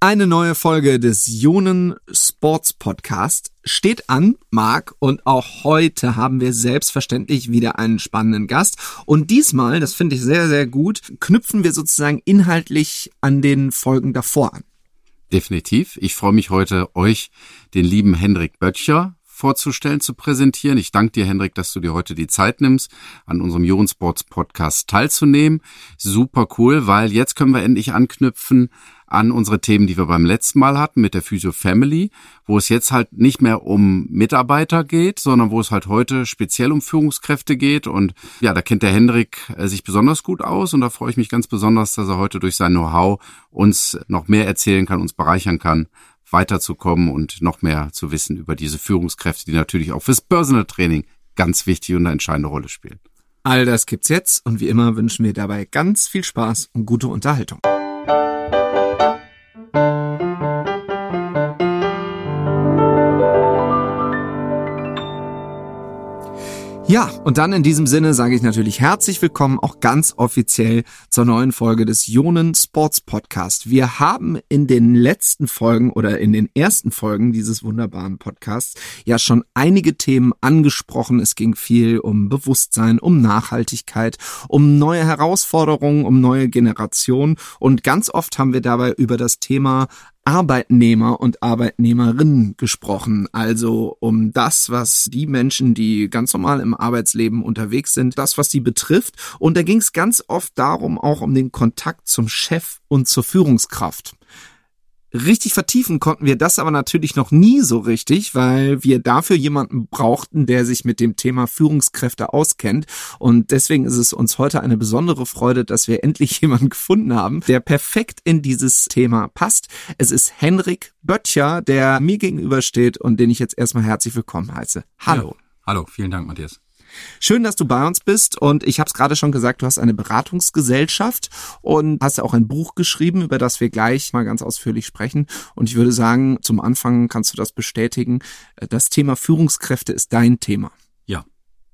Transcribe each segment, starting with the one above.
Eine neue Folge des Jonen Sports Podcast steht an, Marc, und auch heute haben wir selbstverständlich wieder einen spannenden Gast. Und diesmal, das finde ich sehr, sehr gut, knüpfen wir sozusagen inhaltlich an den Folgen davor an. Definitiv. Ich freue mich heute, euch den lieben Hendrik Böttcher vorzustellen, zu präsentieren. Ich danke dir, Hendrik, dass du dir heute die Zeit nimmst, an unserem Jon Sports Podcast teilzunehmen. Super cool, weil jetzt können wir endlich anknüpfen an unsere Themen, die wir beim letzten Mal hatten mit der Physio Family, wo es jetzt halt nicht mehr um Mitarbeiter geht, sondern wo es halt heute speziell um Führungskräfte geht. Und ja, da kennt der Hendrik äh, sich besonders gut aus und da freue ich mich ganz besonders, dass er heute durch sein Know-how uns noch mehr erzählen kann, uns bereichern kann, weiterzukommen und noch mehr zu wissen über diese Führungskräfte, die natürlich auch fürs Personal Training ganz wichtig und eine entscheidende Rolle spielen. All das gibt's jetzt und wie immer wünschen wir dabei ganz viel Spaß und gute Unterhaltung. Thank you. Ja, und dann in diesem Sinne sage ich natürlich herzlich willkommen auch ganz offiziell zur neuen Folge des Jonen Sports Podcast. Wir haben in den letzten Folgen oder in den ersten Folgen dieses wunderbaren Podcasts ja schon einige Themen angesprochen. Es ging viel um Bewusstsein, um Nachhaltigkeit, um neue Herausforderungen, um neue Generationen und ganz oft haben wir dabei über das Thema Arbeitnehmer und Arbeitnehmerinnen gesprochen, also um das, was die Menschen, die ganz normal im Arbeitsleben unterwegs sind, das, was sie betrifft. Und da ging es ganz oft darum, auch um den Kontakt zum Chef und zur Führungskraft. Richtig vertiefen konnten wir das aber natürlich noch nie so richtig, weil wir dafür jemanden brauchten, der sich mit dem Thema Führungskräfte auskennt. Und deswegen ist es uns heute eine besondere Freude, dass wir endlich jemanden gefunden haben, der perfekt in dieses Thema passt. Es ist Henrik Böttcher, der mir gegenübersteht und den ich jetzt erstmal herzlich willkommen heiße. Hallo. Ja, hallo, vielen Dank, Matthias. Schön, dass du bei uns bist und ich habe es gerade schon gesagt, du hast eine Beratungsgesellschaft und hast ja auch ein Buch geschrieben, über das wir gleich mal ganz ausführlich sprechen. Und ich würde sagen, zum Anfang kannst du das bestätigen. Das Thema Führungskräfte ist dein Thema. Ja.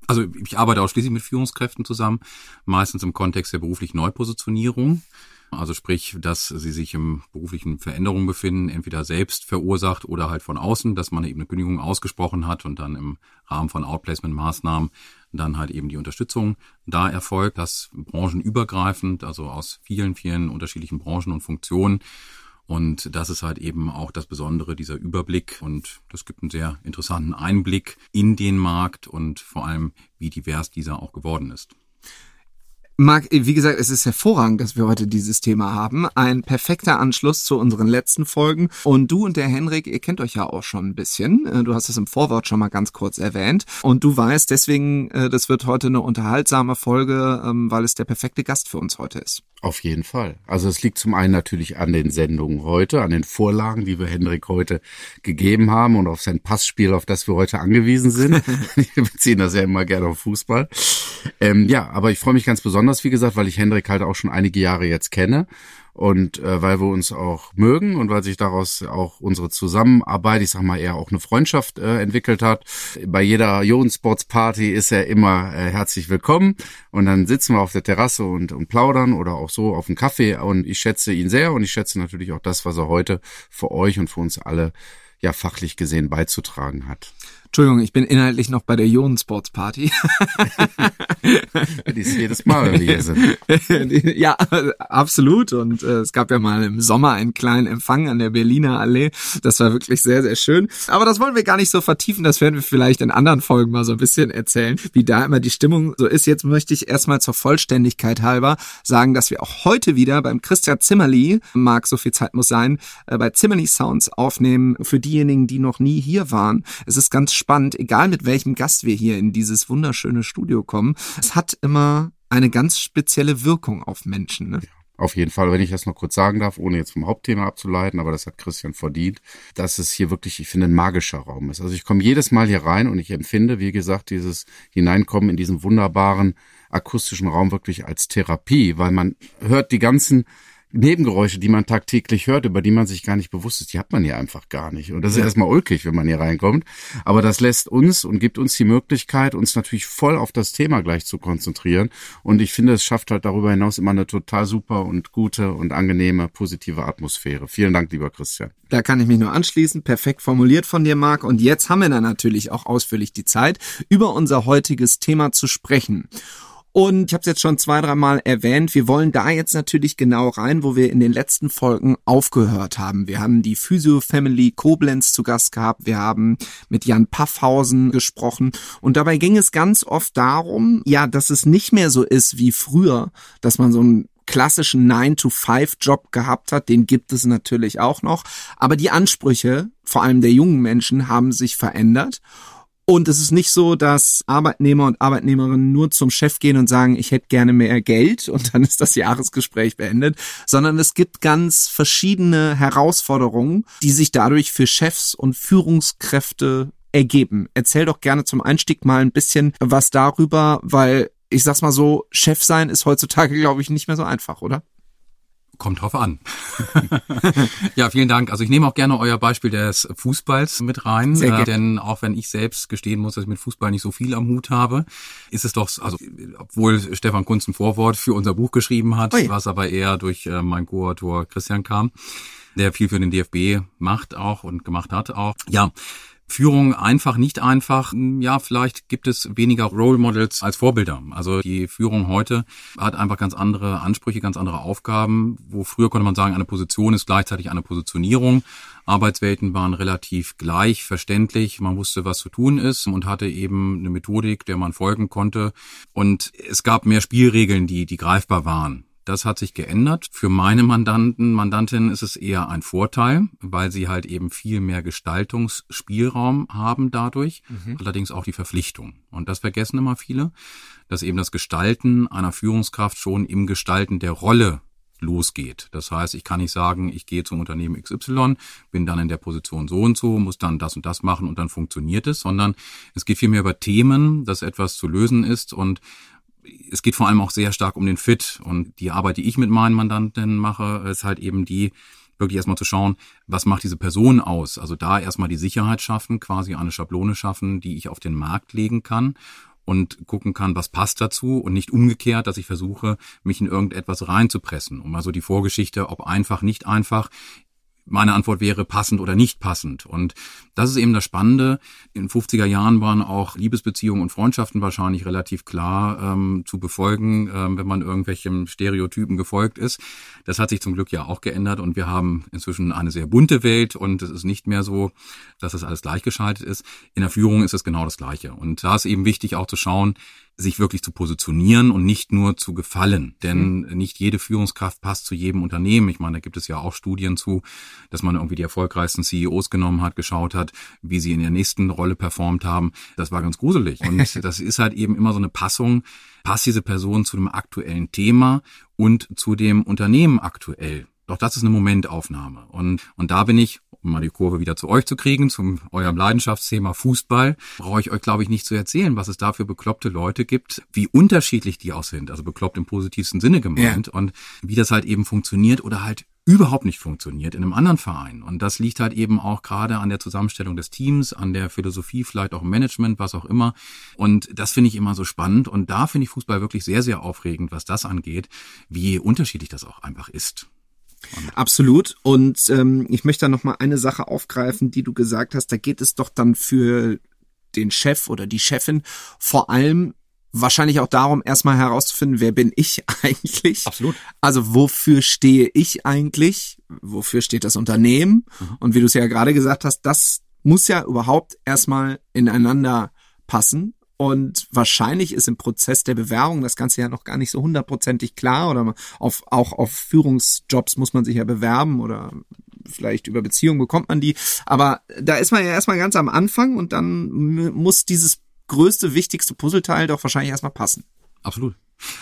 Also ich arbeite ausschließlich mit Führungskräften zusammen, meistens im Kontext der beruflichen Neupositionierung. Also sprich, dass sie sich im beruflichen Veränderungen befinden, entweder selbst verursacht oder halt von außen, dass man eben eine Kündigung ausgesprochen hat und dann im Rahmen von Outplacement-Maßnahmen dann halt eben die Unterstützung da erfolgt, das branchenübergreifend, also aus vielen, vielen unterschiedlichen Branchen und Funktionen. Und das ist halt eben auch das Besondere, dieser Überblick. Und das gibt einen sehr interessanten Einblick in den Markt und vor allem, wie divers dieser auch geworden ist. Marc, wie gesagt, es ist hervorragend, dass wir heute dieses Thema haben. Ein perfekter Anschluss zu unseren letzten Folgen. Und du und der Henrik, ihr kennt euch ja auch schon ein bisschen. Äh, du hast es im Vorwort schon mal ganz kurz erwähnt. Und du weißt deswegen, äh, das wird heute eine unterhaltsame Folge, ähm, weil es der perfekte Gast für uns heute ist. Auf jeden Fall. Also es liegt zum einen natürlich an den Sendungen heute, an den Vorlagen, die wir Hendrik heute gegeben haben und auf sein Passspiel, auf das wir heute angewiesen sind. wir beziehen das ja immer gerne auf Fußball. Ähm, ja, aber ich freue mich ganz besonders, wie gesagt, weil ich Hendrik halt auch schon einige Jahre jetzt kenne und äh, weil wir uns auch mögen und weil sich daraus auch unsere Zusammenarbeit, ich sag mal eher auch eine Freundschaft äh, entwickelt hat. Bei jeder Jon Sports Party ist er immer äh, herzlich willkommen und dann sitzen wir auf der Terrasse und, und plaudern oder auch so auf dem Kaffee und ich schätze ihn sehr und ich schätze natürlich auch das, was er heute für euch und für uns alle ja fachlich gesehen beizutragen hat. Entschuldigung, ich bin inhaltlich noch bei der Ionen Sports Party. Die ist jedes Mal, wenn wir hier sind. ja, absolut. Und äh, es gab ja mal im Sommer einen kleinen Empfang an der Berliner Allee. Das war wirklich sehr, sehr schön. Aber das wollen wir gar nicht so vertiefen. Das werden wir vielleicht in anderen Folgen mal so ein bisschen erzählen, wie da immer die Stimmung so ist. Jetzt möchte ich erstmal zur Vollständigkeit halber sagen, dass wir auch heute wieder beim Christian Zimmerli, mag so viel Zeit muss sein, äh, bei Zimmerli Sounds aufnehmen. Für diejenigen, die noch nie hier waren. Es ist ganz spannend, egal mit welchem Gast wir hier in dieses wunderschöne Studio kommen. Es hat immer eine ganz spezielle Wirkung auf Menschen. Ne? Auf jeden Fall, wenn ich das noch kurz sagen darf, ohne jetzt vom Hauptthema abzuleiten, aber das hat Christian verdient, dass es hier wirklich, ich finde, ein magischer Raum ist. Also ich komme jedes Mal hier rein und ich empfinde, wie gesagt, dieses Hineinkommen in diesen wunderbaren akustischen Raum wirklich als Therapie, weil man hört die ganzen Nebengeräusche, die man tagtäglich hört, über die man sich gar nicht bewusst ist, die hat man hier einfach gar nicht. Und das ist ja. erstmal ulkig, wenn man hier reinkommt. Aber das lässt uns und gibt uns die Möglichkeit, uns natürlich voll auf das Thema gleich zu konzentrieren. Und ich finde, es schafft halt darüber hinaus immer eine total super und gute und angenehme, positive Atmosphäre. Vielen Dank, lieber Christian. Da kann ich mich nur anschließen. Perfekt formuliert von dir, Marc. Und jetzt haben wir dann natürlich auch ausführlich die Zeit, über unser heutiges Thema zu sprechen. Und ich habe es jetzt schon zwei, dreimal erwähnt, wir wollen da jetzt natürlich genau rein, wo wir in den letzten Folgen aufgehört haben. Wir haben die Physio Family Koblenz zu Gast gehabt, wir haben mit Jan Paffhausen gesprochen und dabei ging es ganz oft darum, ja, dass es nicht mehr so ist wie früher, dass man so ein klassischen 9-to-5-Job gehabt hat, den gibt es natürlich auch noch. Aber die Ansprüche, vor allem der jungen Menschen, haben sich verändert. Und es ist nicht so, dass Arbeitnehmer und Arbeitnehmerinnen nur zum Chef gehen und sagen, ich hätte gerne mehr Geld und dann ist das Jahresgespräch beendet, sondern es gibt ganz verschiedene Herausforderungen, die sich dadurch für Chefs und Führungskräfte ergeben. Erzähl doch gerne zum Einstieg mal ein bisschen was darüber, weil ich sag's mal so, Chef sein ist heutzutage, glaube ich, nicht mehr so einfach, oder? Kommt drauf an. ja, vielen Dank. Also ich nehme auch gerne euer Beispiel des Fußballs mit rein, äh, denn auch wenn ich selbst gestehen muss, dass ich mit Fußball nicht so viel am Hut habe, ist es doch, also obwohl Stefan Kunz ein Vorwort für unser Buch geschrieben hat, Ui. was aber eher durch äh, mein Co-Autor Christian kam, der viel für den DFB macht auch und gemacht hat auch. Ja, Führung einfach, nicht einfach. Ja, vielleicht gibt es weniger Role Models als Vorbilder. Also die Führung heute hat einfach ganz andere Ansprüche, ganz andere Aufgaben. Wo früher konnte man sagen, eine Position ist gleichzeitig eine Positionierung. Arbeitswelten waren relativ gleich verständlich. Man wusste, was zu tun ist und hatte eben eine Methodik, der man folgen konnte. Und es gab mehr Spielregeln, die, die greifbar waren. Das hat sich geändert. Für meine Mandanten, Mandantinnen ist es eher ein Vorteil, weil sie halt eben viel mehr Gestaltungsspielraum haben dadurch, mhm. allerdings auch die Verpflichtung. Und das vergessen immer viele, dass eben das Gestalten einer Führungskraft schon im Gestalten der Rolle losgeht. Das heißt, ich kann nicht sagen, ich gehe zum Unternehmen XY, bin dann in der Position so und so, muss dann das und das machen und dann funktioniert es, sondern es geht vielmehr über Themen, dass etwas zu lösen ist und es geht vor allem auch sehr stark um den Fit. Und die Arbeit, die ich mit meinen Mandanten mache, ist halt eben die, wirklich erstmal zu schauen, was macht diese Person aus? Also da erstmal die Sicherheit schaffen, quasi eine Schablone schaffen, die ich auf den Markt legen kann und gucken kann, was passt dazu und nicht umgekehrt, dass ich versuche, mich in irgendetwas reinzupressen. Um also die Vorgeschichte, ob einfach, nicht einfach, meine Antwort wäre passend oder nicht passend. Und das ist eben das Spannende. In 50er Jahren waren auch Liebesbeziehungen und Freundschaften wahrscheinlich relativ klar ähm, zu befolgen, ähm, wenn man irgendwelchen Stereotypen gefolgt ist. Das hat sich zum Glück ja auch geändert und wir haben inzwischen eine sehr bunte Welt und es ist nicht mehr so, dass das alles gleichgeschaltet ist. In der Führung ist es genau das Gleiche. Und da ist eben wichtig auch zu schauen, sich wirklich zu positionieren und nicht nur zu gefallen. Denn mhm. nicht jede Führungskraft passt zu jedem Unternehmen. Ich meine, da gibt es ja auch Studien zu, dass man irgendwie die erfolgreichsten CEOs genommen hat, geschaut hat, wie sie in der nächsten Rolle performt haben. Das war ganz gruselig. Und das ist halt eben immer so eine Passung. Passt diese Person zu dem aktuellen Thema und zu dem Unternehmen aktuell? Doch das ist eine Momentaufnahme. Und, und da bin ich, um mal die Kurve wieder zu euch zu kriegen, zum eurem Leidenschaftsthema Fußball, brauche ich euch, glaube ich, nicht zu erzählen, was es da für bekloppte Leute gibt, wie unterschiedlich die auch sind, also bekloppt im positivsten Sinne gemeint ja. und wie das halt eben funktioniert oder halt überhaupt nicht funktioniert in einem anderen Verein. Und das liegt halt eben auch gerade an der Zusammenstellung des Teams, an der Philosophie, vielleicht auch im Management, was auch immer. Und das finde ich immer so spannend. Und da finde ich Fußball wirklich sehr, sehr aufregend, was das angeht, wie unterschiedlich das auch einfach ist. Absolut. Und ähm, ich möchte da noch mal eine Sache aufgreifen, die du gesagt hast. Da geht es doch dann für den Chef oder die Chefin vor allem wahrscheinlich auch darum, erstmal herauszufinden, wer bin ich eigentlich? Absolut. Also wofür stehe ich eigentlich? Wofür steht das Unternehmen? Mhm. Und wie du es ja gerade gesagt hast, das muss ja überhaupt erstmal ineinander passen. Und wahrscheinlich ist im Prozess der Bewerbung das Ganze ja noch gar nicht so hundertprozentig klar oder auf, auch auf Führungsjobs muss man sich ja bewerben oder vielleicht über Beziehungen bekommt man die. Aber da ist man ja erstmal ganz am Anfang und dann muss dieses größte, wichtigste Puzzleteil doch wahrscheinlich erstmal passen. Absolut.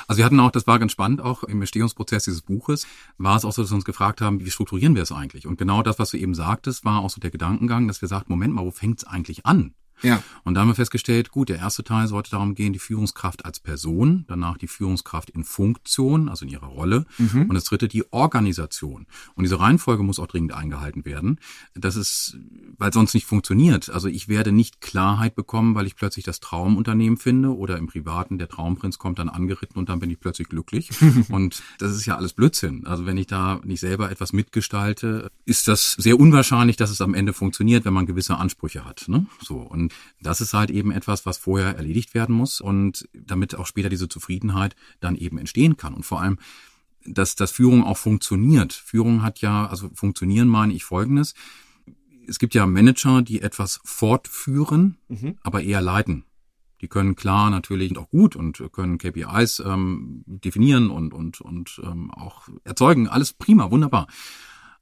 Also wir hatten auch, das war ganz spannend, auch im Entstehungsprozess dieses Buches, war es auch so, dass wir uns gefragt haben, wie strukturieren wir es eigentlich? Und genau das, was du eben sagtest, war auch so der Gedankengang, dass wir sagten, Moment mal, wo fängt es eigentlich an? Ja. Und da haben wir festgestellt, gut, der erste Teil sollte darum gehen, die Führungskraft als Person, danach die Führungskraft in Funktion, also in ihrer Rolle, mhm. und das dritte die Organisation. Und diese Reihenfolge muss auch dringend eingehalten werden. Das ist, weil sonst nicht funktioniert. Also ich werde nicht Klarheit bekommen, weil ich plötzlich das Traumunternehmen finde oder im Privaten der Traumprinz kommt dann angeritten und dann bin ich plötzlich glücklich. und das ist ja alles Blödsinn. Also wenn ich da nicht selber etwas mitgestalte, ist das sehr unwahrscheinlich, dass es am Ende funktioniert, wenn man gewisse Ansprüche hat. Ne? So und das ist halt eben etwas, was vorher erledigt werden muss und damit auch später diese Zufriedenheit dann eben entstehen kann und vor allem dass dass Führung auch funktioniert. Führung hat ja, also funktionieren meine ich Folgendes. Es gibt ja Manager, die etwas fortführen, mhm. aber eher leiten. Die können klar natürlich auch gut und können KPIs ähm, definieren und, und, und ähm, auch erzeugen. Alles prima, wunderbar.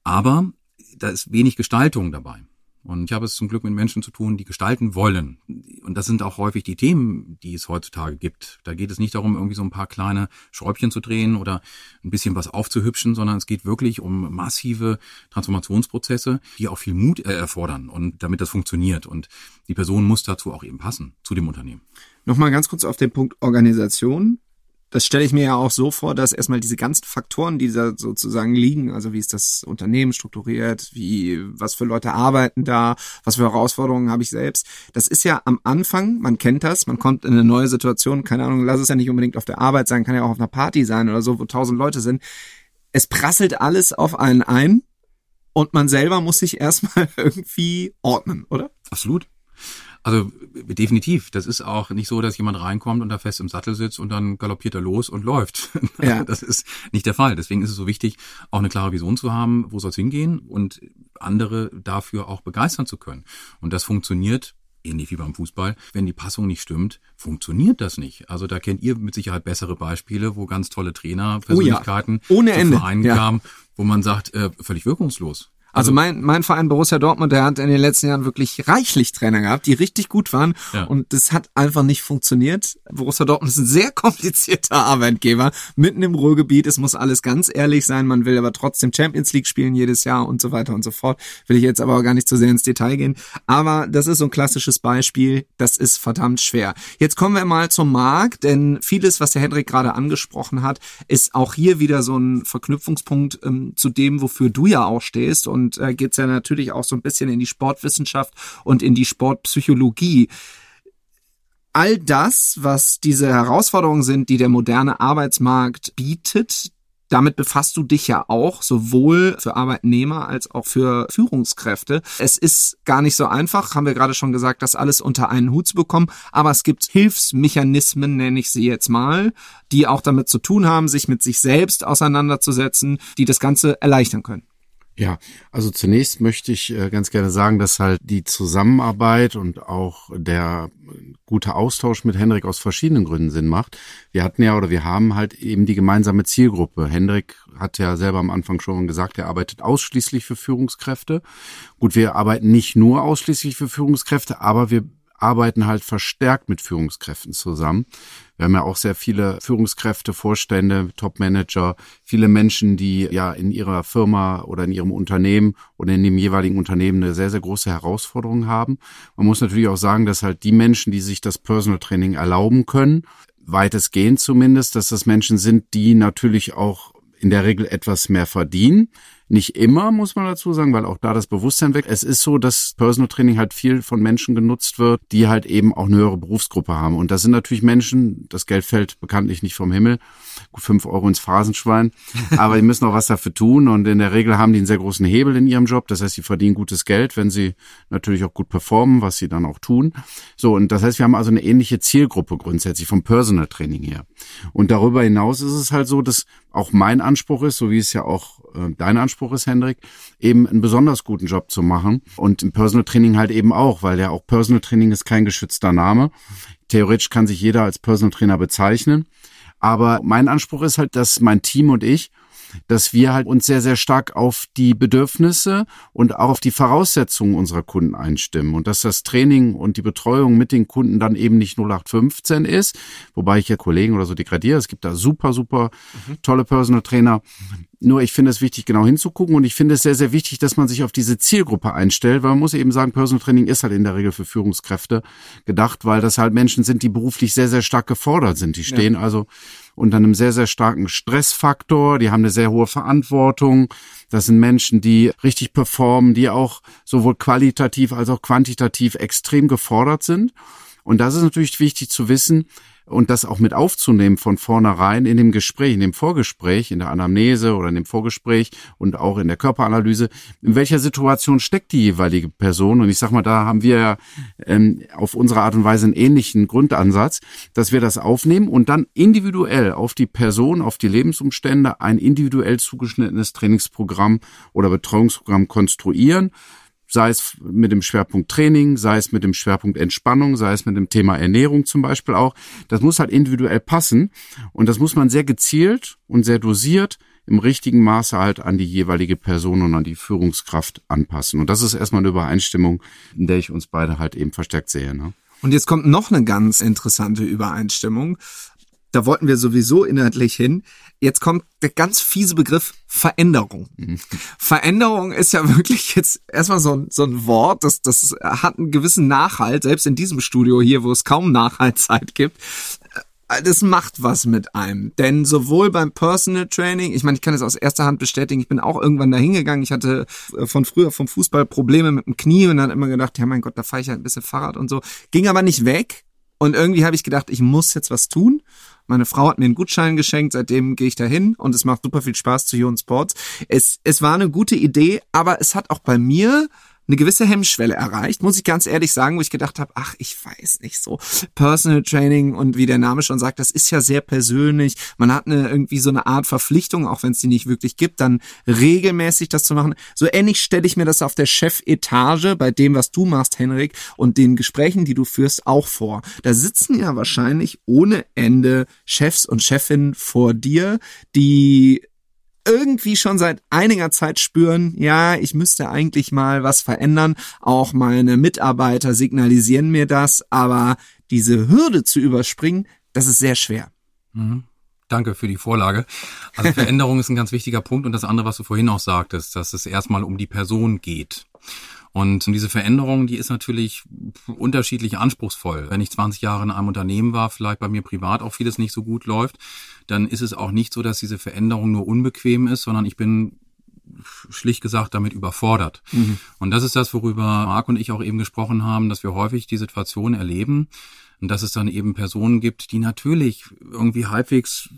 Aber da ist wenig Gestaltung dabei. Und ich habe es zum Glück mit Menschen zu tun, die gestalten wollen. Und das sind auch häufig die Themen, die es heutzutage gibt. Da geht es nicht darum, irgendwie so ein paar kleine Schräubchen zu drehen oder ein bisschen was aufzuhübschen, sondern es geht wirklich um massive Transformationsprozesse, die auch viel Mut erfordern und damit das funktioniert. Und die Person muss dazu auch eben passen, zu dem Unternehmen. Nochmal ganz kurz auf den Punkt Organisation das stelle ich mir ja auch so vor, dass erstmal diese ganzen Faktoren, die da sozusagen liegen, also wie ist das Unternehmen strukturiert, wie, was für Leute arbeiten da, was für Herausforderungen habe ich selbst, das ist ja am Anfang, man kennt das, man kommt in eine neue Situation, keine Ahnung, lass es ja nicht unbedingt auf der Arbeit sein, kann ja auch auf einer Party sein oder so, wo tausend Leute sind. Es prasselt alles auf einen ein und man selber muss sich erstmal irgendwie ordnen, oder? Absolut. Also definitiv. Das ist auch nicht so, dass jemand reinkommt und da fest im Sattel sitzt und dann galoppiert er los und läuft. Ja. Das ist nicht der Fall. Deswegen ist es so wichtig, auch eine klare Vision zu haben, wo soll es hingehen und andere dafür auch begeistern zu können. Und das funktioniert ähnlich wie beim Fußball, wenn die Passung nicht stimmt, funktioniert das nicht. Also da kennt ihr mit Sicherheit bessere Beispiele, wo ganz tolle Trainer, Persönlichkeiten oh ja. Ohne Ende. Vereinen ja. kamen, wo man sagt, äh, völlig wirkungslos. Also, also mein, mein Verein Borussia Dortmund, der hat in den letzten Jahren wirklich reichlich Trainer gehabt, die richtig gut waren. Ja. Und das hat einfach nicht funktioniert. Borussia Dortmund ist ein sehr komplizierter Arbeitgeber, mitten im Ruhrgebiet. Es muss alles ganz ehrlich sein. Man will aber trotzdem Champions League spielen jedes Jahr und so weiter und so fort. Will ich jetzt aber auch gar nicht zu sehr ins Detail gehen. Aber das ist so ein klassisches Beispiel. Das ist verdammt schwer. Jetzt kommen wir mal zum Markt, denn vieles, was der Hendrik gerade angesprochen hat, ist auch hier wieder so ein Verknüpfungspunkt ähm, zu dem, wofür du ja auch stehst. Und und äh, geht ja natürlich auch so ein bisschen in die Sportwissenschaft und in die Sportpsychologie. All das, was diese Herausforderungen sind, die der moderne Arbeitsmarkt bietet, damit befasst du dich ja auch, sowohl für Arbeitnehmer als auch für Führungskräfte. Es ist gar nicht so einfach, haben wir gerade schon gesagt, das alles unter einen Hut zu bekommen, aber es gibt Hilfsmechanismen, nenne ich sie jetzt mal, die auch damit zu tun haben, sich mit sich selbst auseinanderzusetzen, die das Ganze erleichtern können. Ja, also zunächst möchte ich äh, ganz gerne sagen, dass halt die Zusammenarbeit und auch der gute Austausch mit Hendrik aus verschiedenen Gründen Sinn macht. Wir hatten ja oder wir haben halt eben die gemeinsame Zielgruppe. Hendrik hat ja selber am Anfang schon gesagt, er arbeitet ausschließlich für Führungskräfte. Gut, wir arbeiten nicht nur ausschließlich für Führungskräfte, aber wir arbeiten halt verstärkt mit Führungskräften zusammen. Wir haben ja auch sehr viele Führungskräfte, Vorstände, Topmanager, viele Menschen, die ja in ihrer Firma oder in ihrem Unternehmen oder in dem jeweiligen Unternehmen eine sehr, sehr große Herausforderung haben. Man muss natürlich auch sagen, dass halt die Menschen, die sich das Personal Training erlauben können, weitestgehend zumindest, dass das Menschen sind, die natürlich auch in der Regel etwas mehr verdienen. Nicht immer, muss man dazu sagen, weil auch da das Bewusstsein weg. Es ist so, dass Personal Training halt viel von Menschen genutzt wird, die halt eben auch eine höhere Berufsgruppe haben. Und das sind natürlich Menschen, das Geld fällt bekanntlich nicht vom Himmel. Gut, fünf Euro ins Phrasenschwein. Aber die müssen auch was dafür tun. Und in der Regel haben die einen sehr großen Hebel in ihrem Job. Das heißt, sie verdienen gutes Geld, wenn sie natürlich auch gut performen, was sie dann auch tun. So, und das heißt, wir haben also eine ähnliche Zielgruppe grundsätzlich vom Personal Training her. Und darüber hinaus ist es halt so, dass auch mein Anspruch ist, so wie es ja auch äh, dein Anspruch ist, Hendrik, eben einen besonders guten Job zu machen. Und im Personal Training halt eben auch, weil ja auch Personal Training ist kein geschützter Name. Theoretisch kann sich jeder als Personal Trainer bezeichnen. Aber mein Anspruch ist halt, dass mein Team und ich dass wir halt uns sehr, sehr stark auf die Bedürfnisse und auch auf die Voraussetzungen unserer Kunden einstimmen und dass das Training und die Betreuung mit den Kunden dann eben nicht 0815 ist, wobei ich ja Kollegen oder so degradiere. Es gibt da super, super mhm. tolle Personal Trainer, nur ich finde es wichtig, genau hinzugucken und ich finde es sehr, sehr wichtig, dass man sich auf diese Zielgruppe einstellt, weil man muss eben sagen, Personal Training ist halt in der Regel für Führungskräfte gedacht, weil das halt Menschen sind, die beruflich sehr, sehr stark gefordert sind. Die stehen ja. also unter einem sehr, sehr starken Stressfaktor, die haben eine sehr hohe Verantwortung. Das sind Menschen, die richtig performen, die auch sowohl qualitativ als auch quantitativ extrem gefordert sind. Und das ist natürlich wichtig zu wissen, und das auch mit aufzunehmen von vornherein in dem Gespräch, in dem Vorgespräch, in der Anamnese oder in dem Vorgespräch und auch in der Körperanalyse, in welcher Situation steckt die jeweilige Person. Und ich sag mal, da haben wir ja ähm, auf unsere Art und Weise einen ähnlichen Grundansatz, dass wir das aufnehmen und dann individuell auf die Person, auf die Lebensumstände ein individuell zugeschnittenes Trainingsprogramm oder Betreuungsprogramm konstruieren sei es mit dem Schwerpunkt Training, sei es mit dem Schwerpunkt Entspannung, sei es mit dem Thema Ernährung zum Beispiel auch. Das muss halt individuell passen und das muss man sehr gezielt und sehr dosiert im richtigen Maße halt an die jeweilige Person und an die Führungskraft anpassen. Und das ist erstmal eine Übereinstimmung, in der ich uns beide halt eben verstärkt sehe. Ne? Und jetzt kommt noch eine ganz interessante Übereinstimmung da wollten wir sowieso inhaltlich hin. Jetzt kommt der ganz fiese Begriff Veränderung. Mhm. Veränderung ist ja wirklich jetzt erstmal so ein, so ein Wort, das, das hat einen gewissen Nachhalt, selbst in diesem Studio hier, wo es kaum Nachhaltzeit gibt. Äh, das macht was mit einem. Denn sowohl beim Personal Training, ich meine, ich kann es aus erster Hand bestätigen, ich bin auch irgendwann da hingegangen. Ich hatte äh, von früher vom Fußball Probleme mit dem Knie und dann immer gedacht, ja mein Gott, da fahre ich halt ein bisschen Fahrrad und so. Ging aber nicht weg. Und irgendwie habe ich gedacht, ich muss jetzt was tun. Meine Frau hat mir einen Gutschein geschenkt, seitdem gehe ich dahin und es macht super viel Spaß zu Ion Sports. Es, es war eine gute Idee, aber es hat auch bei mir eine gewisse Hemmschwelle erreicht, muss ich ganz ehrlich sagen, wo ich gedacht habe, ach, ich weiß nicht so. Personal Training und wie der Name schon sagt, das ist ja sehr persönlich. Man hat eine irgendwie so eine Art Verpflichtung, auch wenn es die nicht wirklich gibt, dann regelmäßig das zu machen. So ähnlich stelle ich mir das auf der Chefetage bei dem, was du machst, Henrik, und den Gesprächen, die du führst, auch vor. Da sitzen ja wahrscheinlich ohne Ende Chefs und Chefinnen vor dir, die irgendwie schon seit einiger Zeit spüren, ja, ich müsste eigentlich mal was verändern. Auch meine Mitarbeiter signalisieren mir das, aber diese Hürde zu überspringen, das ist sehr schwer. Mhm. Danke für die Vorlage. Also Veränderung ist ein ganz wichtiger Punkt und das andere, was du vorhin auch sagtest, dass es erstmal um die Person geht. Und diese Veränderung, die ist natürlich unterschiedlich anspruchsvoll. Wenn ich 20 Jahre in einem Unternehmen war, vielleicht bei mir privat auch vieles nicht so gut läuft, dann ist es auch nicht so, dass diese Veränderung nur unbequem ist, sondern ich bin schlicht gesagt damit überfordert. Mhm. Und das ist das, worüber Marc und ich auch eben gesprochen haben, dass wir häufig die Situation erleben, und dass es dann eben Personen gibt, die natürlich irgendwie halbwegs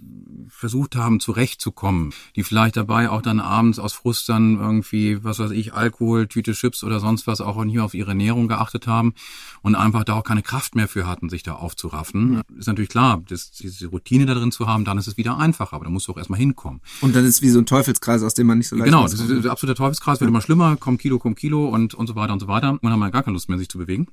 versucht haben, zurechtzukommen, die vielleicht dabei auch dann abends aus Frust dann irgendwie, was weiß ich, Alkohol, Tüte Chips oder sonst was auch hier auf ihre Ernährung geachtet haben und einfach da auch keine Kraft mehr für hatten, sich da aufzuraffen. Ja. Ist natürlich klar, das, diese Routine da drin zu haben, dann ist es wieder einfacher, aber da musst du auch erstmal hinkommen. Und dann ist es wie so ein Teufelskreis, aus dem man nicht so leicht Genau, das ist ein absoluter Teufelskreis, wird ja. immer schlimmer, komm Kilo, komm Kilo und, und so weiter und so weiter. Man hat mal gar keine Lust mehr, sich zu bewegen.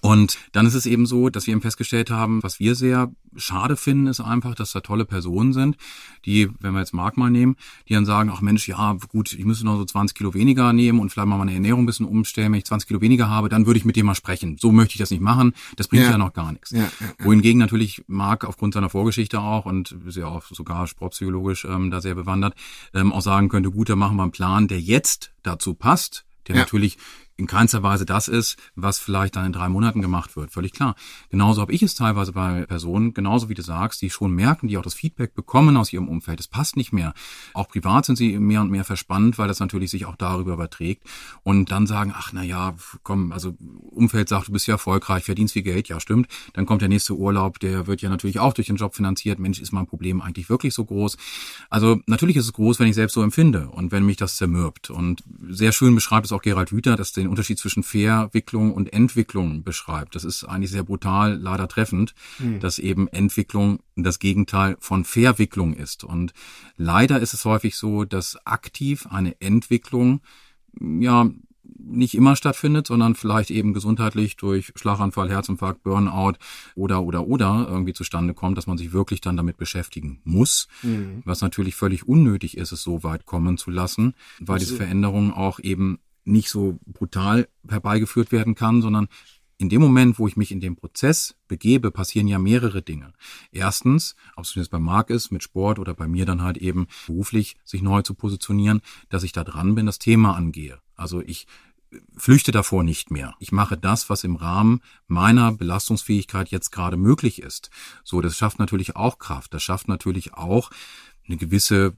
Und dann ist es eben so, dass wir eben festgestellt haben, was wir sehr schade finden, ist einfach, dass da tolle Personen sind, die, wenn wir jetzt Mark mal nehmen, die dann sagen, ach Mensch, ja gut, ich müsste noch so 20 Kilo weniger nehmen und vielleicht mal meine Ernährung ein bisschen umstellen. Wenn ich 20 Kilo weniger habe, dann würde ich mit dem mal sprechen. So möchte ich das nicht machen. Das bringt ja, ja noch gar nichts. Ja, ja, Wohingegen natürlich Mark aufgrund seiner Vorgeschichte auch und ist ja auch sogar sportpsychologisch ähm, da sehr bewandert, ähm, auch sagen könnte, gut, dann machen wir einen Plan, der jetzt dazu passt, der natürlich in keinster Weise das ist, was vielleicht dann in drei Monaten gemacht wird. Völlig klar. Genauso habe ich es teilweise bei Personen, genauso wie du sagst, die schon merken, die auch das Feedback bekommen aus ihrem Umfeld. Es passt nicht mehr. Auch privat sind sie mehr und mehr verspannt, weil das natürlich sich auch darüber überträgt. Und dann sagen, ach na ja, komm, also Umfeld sagt, du bist ja erfolgreich, verdienst viel Geld, ja stimmt. Dann kommt der nächste Urlaub, der wird ja natürlich auch durch den Job finanziert. Mensch, ist mein Problem eigentlich wirklich so groß? Also natürlich ist es groß, wenn ich selbst so empfinde und wenn mich das zermürbt. Und sehr schön beschreibt es auch Gerald Hüther, dass den Unterschied zwischen Verwicklung und Entwicklung beschreibt. Das ist eigentlich sehr brutal, leider treffend, mhm. dass eben Entwicklung das Gegenteil von Verwicklung ist. Und leider ist es häufig so, dass aktiv eine Entwicklung ja nicht immer stattfindet, sondern vielleicht eben gesundheitlich durch Schlaganfall, Herzinfarkt, Burnout oder oder oder irgendwie zustande kommt, dass man sich wirklich dann damit beschäftigen muss, mhm. was natürlich völlig unnötig ist, es so weit kommen zu lassen, weil diese Veränderung auch eben nicht so brutal herbeigeführt werden kann, sondern In dem Moment, wo ich mich in den Prozess begebe, passieren ja mehrere Dinge. Erstens, ob es jetzt bei Marc ist, mit Sport oder bei mir dann halt eben beruflich sich neu zu positionieren, dass ich da dran bin, das Thema angehe. Also ich flüchte davor nicht mehr. Ich mache das, was im Rahmen meiner Belastungsfähigkeit jetzt gerade möglich ist. So, das schafft natürlich auch Kraft. Das schafft natürlich auch eine gewisse,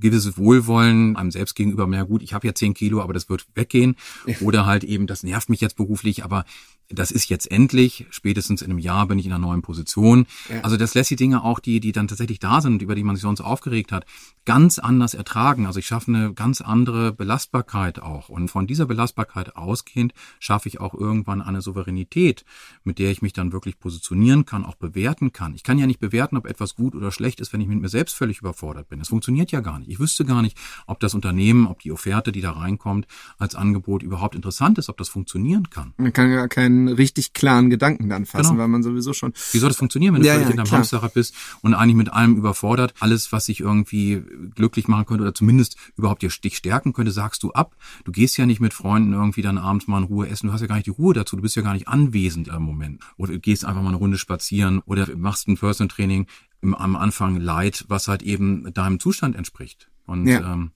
gewisses Wohlwollen einem selbst gegenüber, mehr gut, ich habe ja zehn Kilo, aber das wird weggehen. Oder halt eben, das nervt mich jetzt beruflich, aber das ist jetzt endlich, spätestens in einem Jahr bin ich in einer neuen Position. Ja. Also das lässt die Dinge auch, die, die dann tatsächlich da sind, über die man sich sonst aufgeregt hat, ganz anders ertragen. Also ich schaffe eine ganz andere Belastbarkeit auch. Und von dieser Belastbarkeit ausgehend schaffe ich auch irgendwann eine Souveränität, mit der ich mich dann wirklich positionieren kann, auch bewerten kann. Ich kann ja nicht bewerten, ob etwas gut oder schlecht ist, wenn ich mit mir selbst völlig überfordert bin. Das funktioniert ja gar nicht. Ich wüsste gar nicht, ob das Unternehmen, ob die Offerte, die da reinkommt, als Angebot überhaupt interessant ist, ob das funktionieren kann. Man kann ja keinen richtig klaren Gedanken dann fassen, genau. weil man sowieso schon. Wie soll das funktionieren, wenn du ja, völlig ja, in deinem Hamsterrad bist und eigentlich mit allem überfordert? Alles, was sich irgendwie glücklich machen könnte oder zumindest überhaupt dich stärken könnte, sagst du ab. Du gehst ja nicht mit Freunden irgendwie dann abends mal in Ruhe essen. Du hast ja gar nicht die Ruhe dazu. Du bist ja gar nicht anwesend im Moment. Oder gehst einfach mal eine Runde spazieren oder machst ein Personal Training am Anfang light, was halt eben deinem Zustand entspricht. Und ja. Ähm.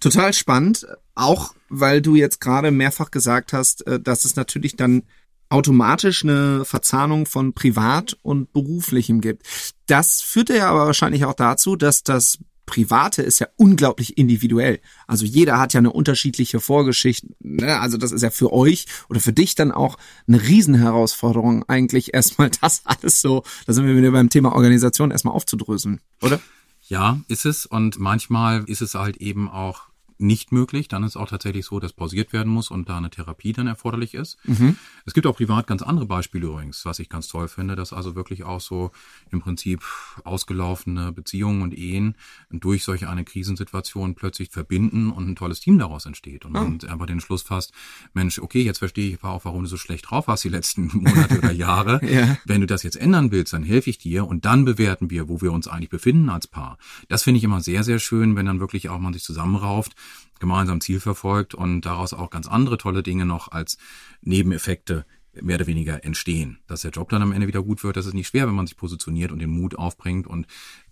Total spannend, auch weil du jetzt gerade mehrfach gesagt hast, äh, dass es natürlich dann automatisch eine Verzahnung von privat und beruflichem gibt. Das führt ja aber wahrscheinlich auch dazu, dass das Private ist ja unglaublich individuell. Also jeder hat ja eine unterschiedliche Vorgeschichte. Ne? Also das ist ja für euch oder für dich dann auch eine Riesenherausforderung, eigentlich erstmal das alles so, da sind wir wieder beim Thema Organisation, erstmal aufzudröseln, oder? Ja, ist es. Und manchmal ist es halt eben auch nicht möglich. Dann ist auch tatsächlich so, dass pausiert werden muss und da eine Therapie dann erforderlich ist. Mhm. Es gibt auch privat ganz andere Beispiele übrigens, was ich ganz toll finde, dass also wirklich auch so im Prinzip ausgelaufene Beziehungen und Ehen durch solche eine Krisensituation plötzlich verbinden und ein tolles Team daraus entsteht. Und man oh. einfach den Schluss fasst, Mensch, okay, jetzt verstehe ich auch, warum du so schlecht drauf warst die letzten Monate oder Jahre. ja. Wenn du das jetzt ändern willst, dann helfe ich dir und dann bewerten wir, wo wir uns eigentlich befinden als Paar. Das finde ich immer sehr, sehr schön, wenn dann wirklich auch man sich zusammenrauft gemeinsam Ziel verfolgt und daraus auch ganz andere tolle Dinge noch als Nebeneffekte mehr oder weniger entstehen. Dass der Job dann am Ende wieder gut wird, das ist nicht schwer, wenn man sich positioniert und den Mut aufbringt und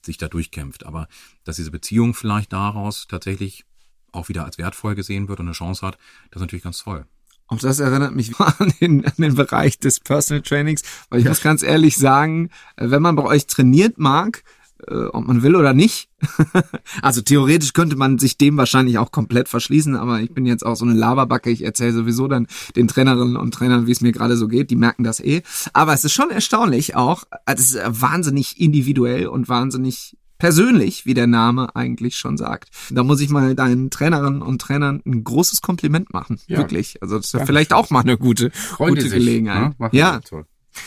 sich da durchkämpft. Aber dass diese Beziehung vielleicht daraus tatsächlich auch wieder als wertvoll gesehen wird und eine Chance hat, das ist natürlich ganz toll. Auch das erinnert mich an den, an den Bereich des Personal Trainings, weil ich muss ganz ehrlich sagen, wenn man bei euch trainiert mag, äh, ob man will oder nicht. also theoretisch könnte man sich dem wahrscheinlich auch komplett verschließen, aber ich bin jetzt auch so eine Laberbacke. Ich erzähle sowieso dann den Trainerinnen und Trainern, wie es mir gerade so geht. Die merken das eh. Aber es ist schon erstaunlich auch. Es ist wahnsinnig individuell und wahnsinnig persönlich, wie der Name eigentlich schon sagt. Da muss ich mal deinen Trainerinnen und Trainern ein großes Kompliment machen. Ja. Wirklich. Also das ist ja vielleicht auch mal eine gute, gute Gelegenheit. Ne? Ja.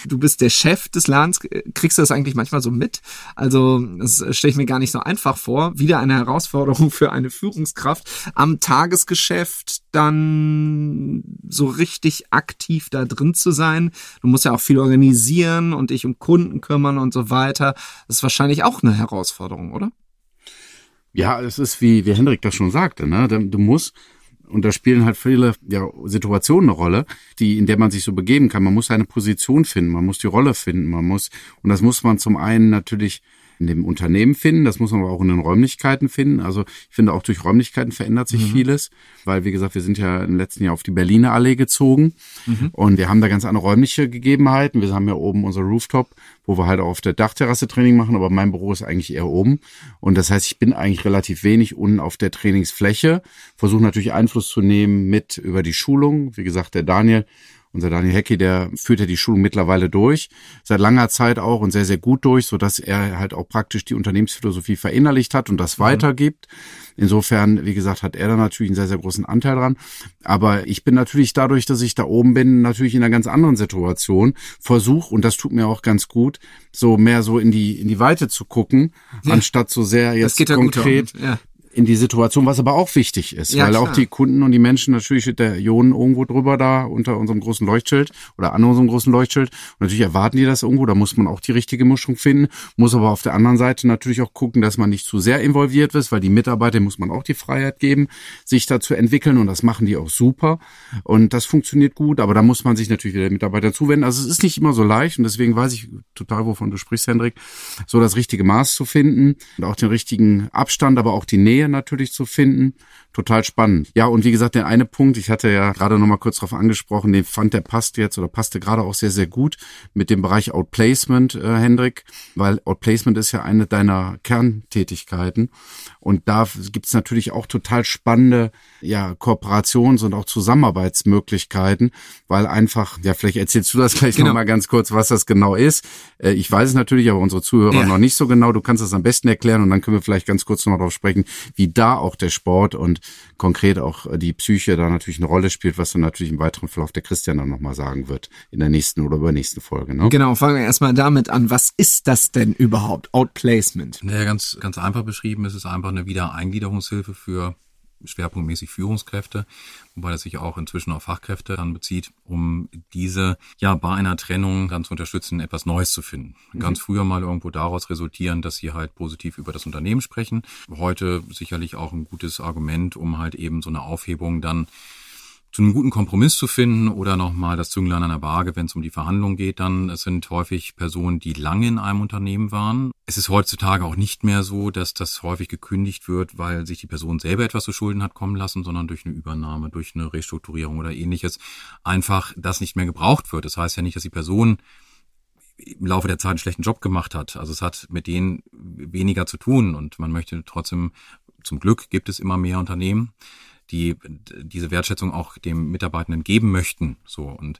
Du bist der Chef des Ladens. Kriegst du das eigentlich manchmal so mit? Also, das stelle ich mir gar nicht so einfach vor. Wieder eine Herausforderung für eine Führungskraft am Tagesgeschäft dann so richtig aktiv da drin zu sein. Du musst ja auch viel organisieren und dich um Kunden kümmern und so weiter. Das ist wahrscheinlich auch eine Herausforderung, oder? Ja, es ist wie, wie Hendrik das schon sagte, ne? Du musst und da spielen halt viele ja, Situationen eine Rolle, die, in der man sich so begeben kann. Man muss seine Position finden, man muss die Rolle finden, man muss, und das muss man zum einen natürlich in dem Unternehmen finden, das muss man aber auch in den Räumlichkeiten finden. Also ich finde auch durch Räumlichkeiten verändert sich mhm. vieles, weil wie gesagt, wir sind ja im letzten Jahr auf die Berliner Allee gezogen mhm. und wir haben da ganz andere räumliche Gegebenheiten. Wir haben ja oben unser Rooftop, wo wir halt auch auf der Dachterrasse Training machen, aber mein Büro ist eigentlich eher oben und das heißt, ich bin eigentlich relativ wenig unten auf der Trainingsfläche, versuche natürlich Einfluss zu nehmen mit über die Schulung. Wie gesagt, der Daniel unser Daniel Hecki, der führt ja die Schulung mittlerweile durch, seit langer Zeit auch und sehr, sehr gut durch, so dass er halt auch praktisch die Unternehmensphilosophie verinnerlicht hat und das mhm. weitergibt. Insofern, wie gesagt, hat er da natürlich einen sehr, sehr großen Anteil dran. Aber ich bin natürlich dadurch, dass ich da oben bin, natürlich in einer ganz anderen Situation. Versuch, und das tut mir auch ganz gut, so mehr so in die, in die Weite zu gucken, ja. anstatt so sehr jetzt konkret. Ja in die Situation, was aber auch wichtig ist, ja, weil klar. auch die Kunden und die Menschen natürlich steht der Ionen irgendwo drüber da unter unserem großen Leuchtschild oder an unserem großen Leuchtschild. Und natürlich erwarten die das irgendwo, da muss man auch die richtige Mischung finden, muss aber auf der anderen Seite natürlich auch gucken, dass man nicht zu sehr involviert ist, weil die Mitarbeiter muss man auch die Freiheit geben, sich da zu entwickeln und das machen die auch super und das funktioniert gut, aber da muss man sich natürlich wieder Mitarbeiter zuwenden. Also es ist nicht immer so leicht und deswegen weiß ich total, wovon du sprichst, Hendrik, so das richtige Maß zu finden und auch den richtigen Abstand, aber auch die Nähe natürlich zu finden. Total spannend. Ja, und wie gesagt, der eine Punkt, ich hatte ja gerade noch mal kurz darauf angesprochen, den fand der passt jetzt oder passte gerade auch sehr, sehr gut mit dem Bereich Outplacement, äh, Hendrik, weil Outplacement ist ja eine deiner Kerntätigkeiten. Und da gibt's natürlich auch total spannende ja, Kooperations- und auch Zusammenarbeitsmöglichkeiten, weil einfach, ja, vielleicht erzählst du das gleich genau. noch mal ganz kurz, was das genau ist. Äh, ich weiß es natürlich, aber unsere Zuhörer ja. noch nicht so genau. Du kannst das am besten erklären und dann können wir vielleicht ganz kurz noch darauf sprechen, wie da auch der Sport und konkret auch die Psyche da natürlich eine Rolle spielt, was dann natürlich im weiteren Verlauf der Christian dann nochmal sagen wird in der nächsten oder übernächsten Folge. Ne? Genau, fangen wir erstmal damit an. Was ist das denn überhaupt? Outplacement? Naja, ganz, ganz einfach beschrieben ist es einfach eine Wiedereingliederungshilfe für schwerpunktmäßig Führungskräfte, wobei das sich auch inzwischen auf Fachkräfte dann bezieht, um diese ja bei einer Trennung dann zu unterstützen, etwas Neues zu finden. Mhm. Ganz früher mal irgendwo daraus resultieren, dass sie halt positiv über das Unternehmen sprechen. Heute sicherlich auch ein gutes Argument, um halt eben so eine Aufhebung dann zu einem guten Kompromiss zu finden oder nochmal das Zünglein an der Waage, wenn es um die Verhandlung geht, dann es sind häufig Personen, die lange in einem Unternehmen waren. Es ist heutzutage auch nicht mehr so, dass das häufig gekündigt wird, weil sich die Person selber etwas zu Schulden hat kommen lassen, sondern durch eine Übernahme, durch eine Restrukturierung oder ähnliches einfach das nicht mehr gebraucht wird. Das heißt ja nicht, dass die Person im Laufe der Zeit einen schlechten Job gemacht hat. Also es hat mit denen weniger zu tun und man möchte trotzdem, zum Glück gibt es immer mehr Unternehmen, die diese Wertschätzung auch dem Mitarbeitenden geben möchten. So und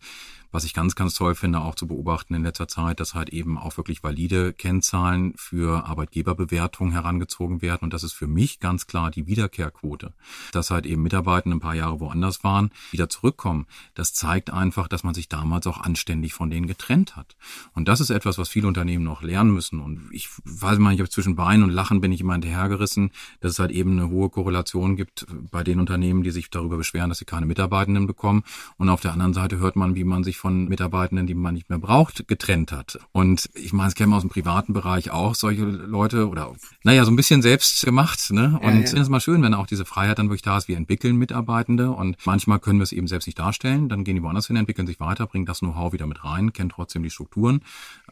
was ich ganz, ganz toll finde, auch zu beobachten in letzter Zeit, dass halt eben auch wirklich valide Kennzahlen für Arbeitgeberbewertung herangezogen werden. Und das ist für mich ganz klar die Wiederkehrquote. Dass halt eben Mitarbeitende ein paar Jahre woanders waren, wieder zurückkommen. Das zeigt einfach, dass man sich damals auch anständig von denen getrennt hat. Und das ist etwas, was viele Unternehmen noch lernen müssen. Und ich weiß mal, ich habe zwischen Beinen und Lachen bin ich immer hinterhergerissen, dass es halt eben eine hohe Korrelation gibt bei den Unternehmen, die sich darüber beschweren, dass sie keine Mitarbeitenden bekommen. Und auf der anderen Seite hört man, wie man sich von Mitarbeitenden, die man nicht mehr braucht, getrennt hat. Und ich meine, es kennen wir aus dem privaten Bereich auch solche Leute oder naja, so ein bisschen selbst gemacht. Ne? Und ja, ja. es ist mal schön, wenn auch diese Freiheit dann wirklich da ist. Wir entwickeln Mitarbeitende und manchmal können wir es eben selbst nicht darstellen. Dann gehen die woanders hin, entwickeln sich weiter, bringen das Know-how wieder mit rein, kennen trotzdem die Strukturen,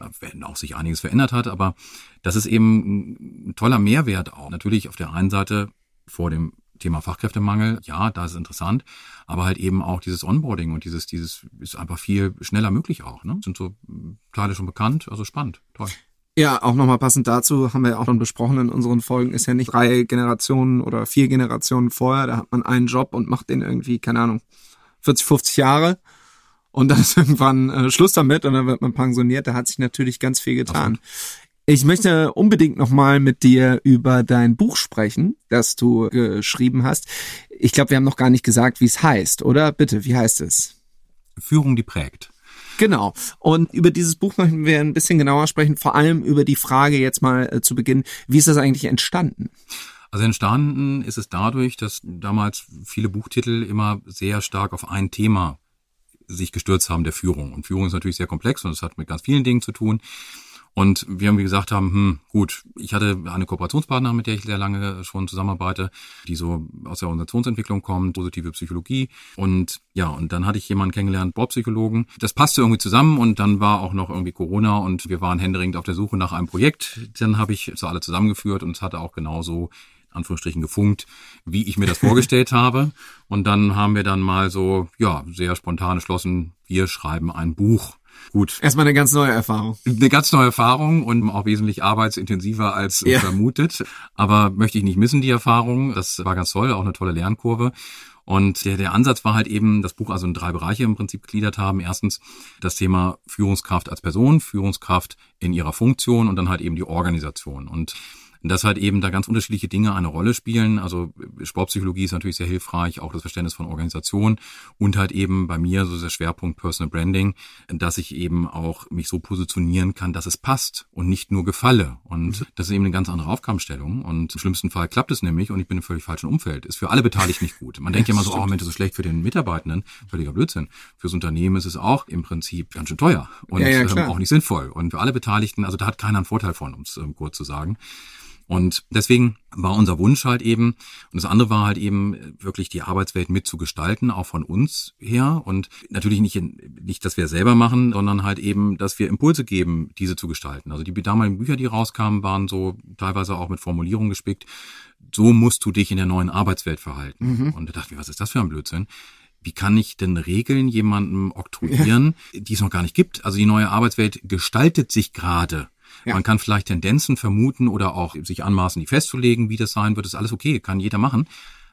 äh, wenn auch sich einiges verändert hat. Aber das ist eben ein toller Mehrwert auch. Natürlich auf der einen Seite vor dem Thema Fachkräftemangel, ja, da ist es interessant, aber halt eben auch dieses Onboarding und dieses, dieses ist einfach viel schneller möglich auch. Ne? Sind so Teile schon bekannt, also spannend, toll. Ja, auch nochmal passend dazu, haben wir ja auch schon besprochen in unseren Folgen, ist ja nicht drei Generationen oder vier Generationen vorher, da hat man einen Job und macht den irgendwie, keine Ahnung, 40, 50 Jahre und dann ist irgendwann äh, Schluss damit und dann wird man pensioniert, da hat sich natürlich ganz viel getan. Ich möchte unbedingt nochmal mit dir über dein Buch sprechen, das du geschrieben hast. Ich glaube, wir haben noch gar nicht gesagt, wie es heißt, oder? Bitte, wie heißt es? Führung, die prägt. Genau. Und über dieses Buch möchten wir ein bisschen genauer sprechen, vor allem über die Frage jetzt mal äh, zu Beginn, wie ist das eigentlich entstanden? Also entstanden ist es dadurch, dass damals viele Buchtitel immer sehr stark auf ein Thema sich gestürzt haben der Führung. Und Führung ist natürlich sehr komplex und es hat mit ganz vielen Dingen zu tun. Und wir haben wie gesagt haben, hm, gut, ich hatte eine Kooperationspartnerin, mit der ich sehr lange schon zusammenarbeite, die so aus der Organisationsentwicklung kommt, positive Psychologie. Und ja, und dann hatte ich jemanden kennengelernt, Bordpsychologen. Das passte irgendwie zusammen und dann war auch noch irgendwie Corona und wir waren händeringend auf der Suche nach einem Projekt. Dann habe ich so alle zusammengeführt und es hatte auch genauso Anführungsstrichen gefunkt, wie ich mir das vorgestellt habe. Und dann haben wir dann mal so, ja, sehr spontan beschlossen, wir schreiben ein Buch. Gut. Erstmal eine ganz neue Erfahrung. Eine ganz neue Erfahrung und auch wesentlich arbeitsintensiver als ja. vermutet. Aber möchte ich nicht missen, die Erfahrung. Das war ganz toll, auch eine tolle Lernkurve. Und der, der Ansatz war halt eben, das Buch also in drei Bereiche im Prinzip gegliedert haben. Erstens das Thema Führungskraft als Person, Führungskraft in ihrer Funktion und dann halt eben die Organisation. Und dass halt eben da ganz unterschiedliche Dinge eine Rolle spielen. Also Sportpsychologie ist natürlich sehr hilfreich, auch das Verständnis von Organisation und halt eben bei mir so der Schwerpunkt Personal Branding, dass ich eben auch mich so positionieren kann, dass es passt und nicht nur gefalle. Und mhm. das ist eben eine ganz andere Aufgabenstellung. Und im schlimmsten Fall klappt es nämlich und ich bin im völlig falschen Umfeld. Ist für alle Beteiligten nicht gut. Man denkt ja immer so, oh Mensch, das ist schlecht für den Mitarbeitenden. Völliger Blödsinn. Fürs Unternehmen ist es auch im Prinzip ganz schön teuer und ja, ja, ähm, auch nicht sinnvoll. Und für alle Beteiligten, also da hat keiner einen Vorteil von, um es ähm, kurz zu sagen. Und deswegen war unser Wunsch halt eben, und das andere war halt eben wirklich die Arbeitswelt mitzugestalten, auch von uns her. Und natürlich nicht, nicht, dass wir selber machen, sondern halt eben, dass wir Impulse geben, diese zu gestalten. Also die damaligen Bücher, die rauskamen, waren so teilweise auch mit Formulierungen gespickt. So musst du dich in der neuen Arbeitswelt verhalten. Mhm. Und da dachte ich, was ist das für ein Blödsinn? Wie kann ich denn Regeln jemandem oktroyieren, ja. die es noch gar nicht gibt? Also die neue Arbeitswelt gestaltet sich gerade. Ja. Man kann vielleicht Tendenzen vermuten oder auch sich anmaßen, die festzulegen, wie das sein wird. Das ist alles okay, kann jeder machen.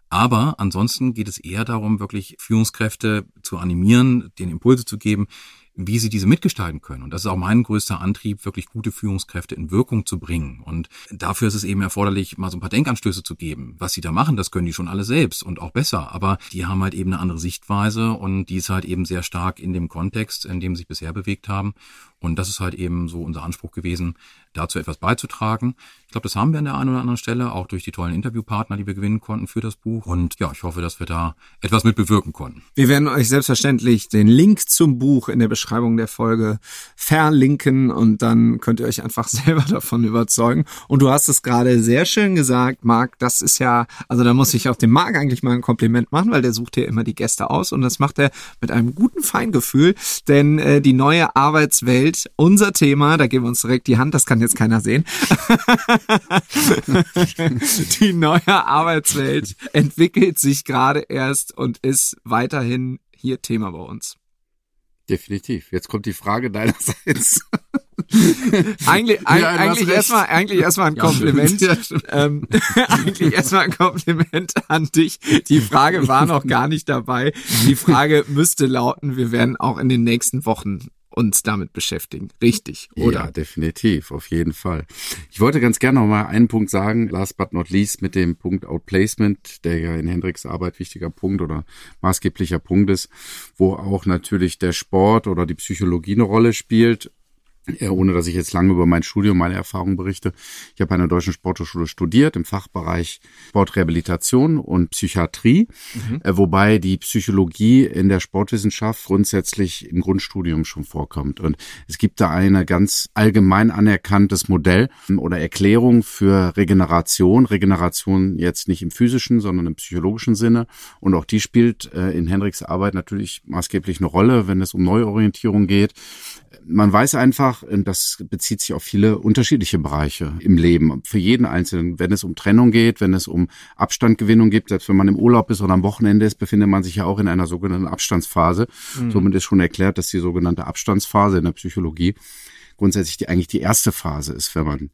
Aber ansonsten geht es eher darum, wirklich Führungskräfte zu animieren, den Impulse zu geben, wie sie diese mitgestalten können. Und das ist auch mein größter Antrieb, wirklich gute Führungskräfte in Wirkung zu bringen. Und dafür ist es eben erforderlich, mal so ein paar Denkanstöße zu geben. Was sie da machen, das können die schon alle selbst und auch besser. Aber die haben halt eben eine andere Sichtweise und die ist halt eben sehr stark in dem Kontext, in dem sie sich bisher bewegt haben. Und das ist halt eben so unser Anspruch gewesen, dazu etwas beizutragen. Ich glaube, das haben wir an der einen oder anderen Stelle, auch durch die tollen Interviewpartner, die wir gewinnen konnten für das Buch. Und ja, ich hoffe, dass wir da etwas mit bewirken konnten. Wir werden euch selbstverständlich den Link zum Buch in der Beschreibung der Folge verlinken und dann könnt ihr euch einfach selber davon überzeugen. Und du hast es gerade sehr schön gesagt, Marc, das ist ja, also da muss ich auch dem Marc eigentlich mal ein Kompliment machen, weil der sucht ja immer die Gäste aus und das macht er mit einem guten Feingefühl, denn äh, die neue Arbeitswelt, unser Thema, da geben wir uns direkt die Hand, das kann jetzt keiner sehen. die neue Arbeitswelt entwickelt sich gerade erst und ist weiterhin hier Thema bei uns. Definitiv. Jetzt kommt die Frage deinerseits. eigentlich ja, eigentlich erstmal eigentlich erstmal ein Kompliment. Ja, ähm, eigentlich erstmal ein Kompliment an dich. Die Frage war noch gar nicht dabei. Die Frage müsste lauten, wir werden auch in den nächsten Wochen uns damit beschäftigen. Richtig, oder? Ja, definitiv, auf jeden Fall. Ich wollte ganz gerne noch mal einen Punkt sagen, last but not least, mit dem Punkt Outplacement, der ja in Hendricks Arbeit wichtiger Punkt oder maßgeblicher Punkt ist, wo auch natürlich der Sport oder die Psychologie eine Rolle spielt ohne dass ich jetzt lange über mein Studium, meine Erfahrungen berichte. Ich habe an der Deutschen Sporthochschule studiert im Fachbereich Sportrehabilitation und Psychiatrie, mhm. Äh, wobei die Psychologie in der Sportwissenschaft grundsätzlich im Grundstudium schon vorkommt. Und es gibt da eine ganz allgemein anerkanntes Modell oder Erklärung für Regeneration. Regeneration jetzt nicht im physischen, sondern im psychologischen Sinne. Und auch die spielt äh, in Hendricks Arbeit natürlich maßgeblich eine Rolle, wenn es um Neuorientierung geht man weiß einfach, das bezieht sich auf viele unterschiedliche Bereiche im Leben, für jeden Einzelnen. Wenn es um Trennung geht, wenn es um Abstandgewinnung geht, selbst wenn man im Urlaub ist oder am Wochenende ist, befindet man sich ja auch in einer sogenannten Abstandsphase. Mhm. Somit ist schon erklärt, dass die sogenannte Abstandsphase in der Psychologie grundsätzlich die, eigentlich die erste Phase ist, wenn man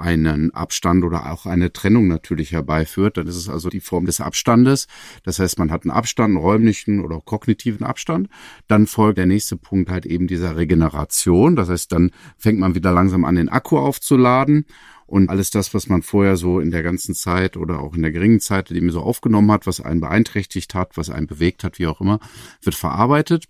einen Abstand oder auch eine Trennung natürlich herbeiführt, dann ist es also die Form des Abstandes. Das heißt, man hat einen Abstand, einen räumlichen oder kognitiven Abstand. Dann folgt der nächste Punkt halt eben dieser Regeneration. Das heißt, dann fängt man wieder langsam an, den Akku aufzuladen. Und alles das, was man vorher so in der ganzen Zeit oder auch in der geringen Zeit eben so aufgenommen hat, was einen beeinträchtigt hat, was einen bewegt hat, wie auch immer, wird verarbeitet.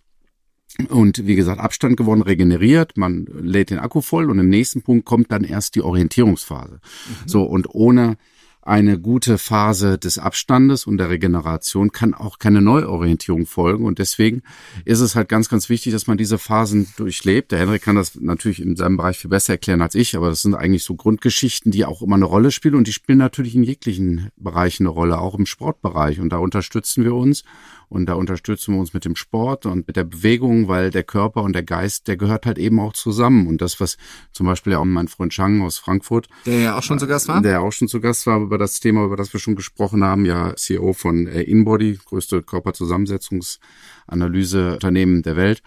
Und wie gesagt, Abstand gewonnen, regeneriert, man lädt den Akku voll und im nächsten Punkt kommt dann erst die Orientierungsphase. Mhm. So, und ohne eine gute Phase des Abstandes und der Regeneration kann auch keine Neuorientierung folgen. Und deswegen ist es halt ganz, ganz wichtig, dass man diese Phasen durchlebt. Der Henrik kann das natürlich in seinem Bereich viel besser erklären als ich, aber das sind eigentlich so Grundgeschichten, die auch immer eine Rolle spielen und die spielen natürlich in jeglichen Bereichen eine Rolle, auch im Sportbereich. Und da unterstützen wir uns und da unterstützen wir uns mit dem Sport und mit der Bewegung, weil der Körper und der Geist, der gehört halt eben auch zusammen. Und das, was zum Beispiel ja auch mein Freund Chang aus Frankfurt. Der ja auch schon zu Gast war? Der ja auch schon zu Gast war über das Thema, über das wir schon gesprochen haben. Ja, CEO von äh, InBody, größte Körperzusammensetzungsanalyseunternehmen der Welt.